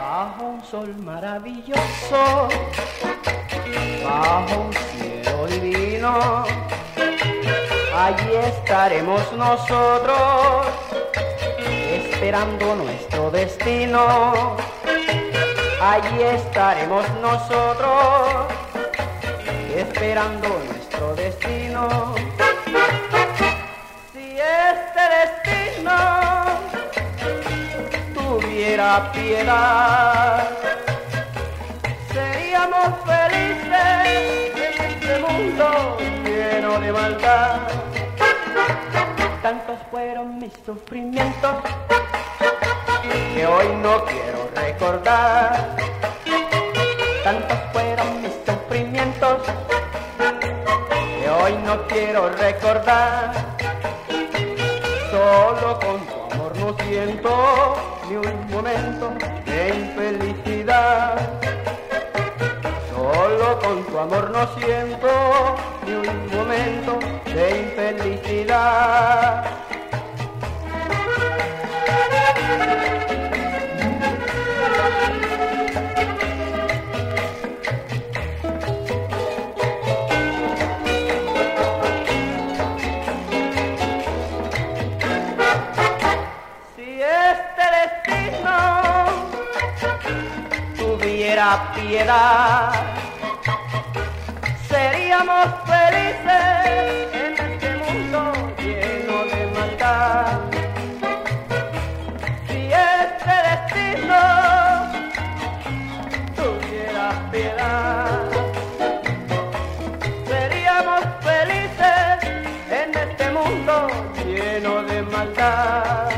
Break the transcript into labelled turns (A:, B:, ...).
A: Bajo un sol maravilloso, bajo un cielo divino, allí estaremos nosotros esperando nuestro destino. Allí estaremos nosotros esperando nuestro destino. Si este destino tuviera piedad, seríamos felices en este mundo lleno de maldad. Tantos fueron mis sufrimientos que hoy no quiero recordar. Hoy no quiero recordar. Solo con tu amor no siento ni un momento de infelicidad. Solo con tu amor no siento ni un momento de infelicidad. Piedad, seríamos felices en este mundo lleno de maldad. Si este destino tuviera piedad, seríamos felices en este mundo lleno de maldad.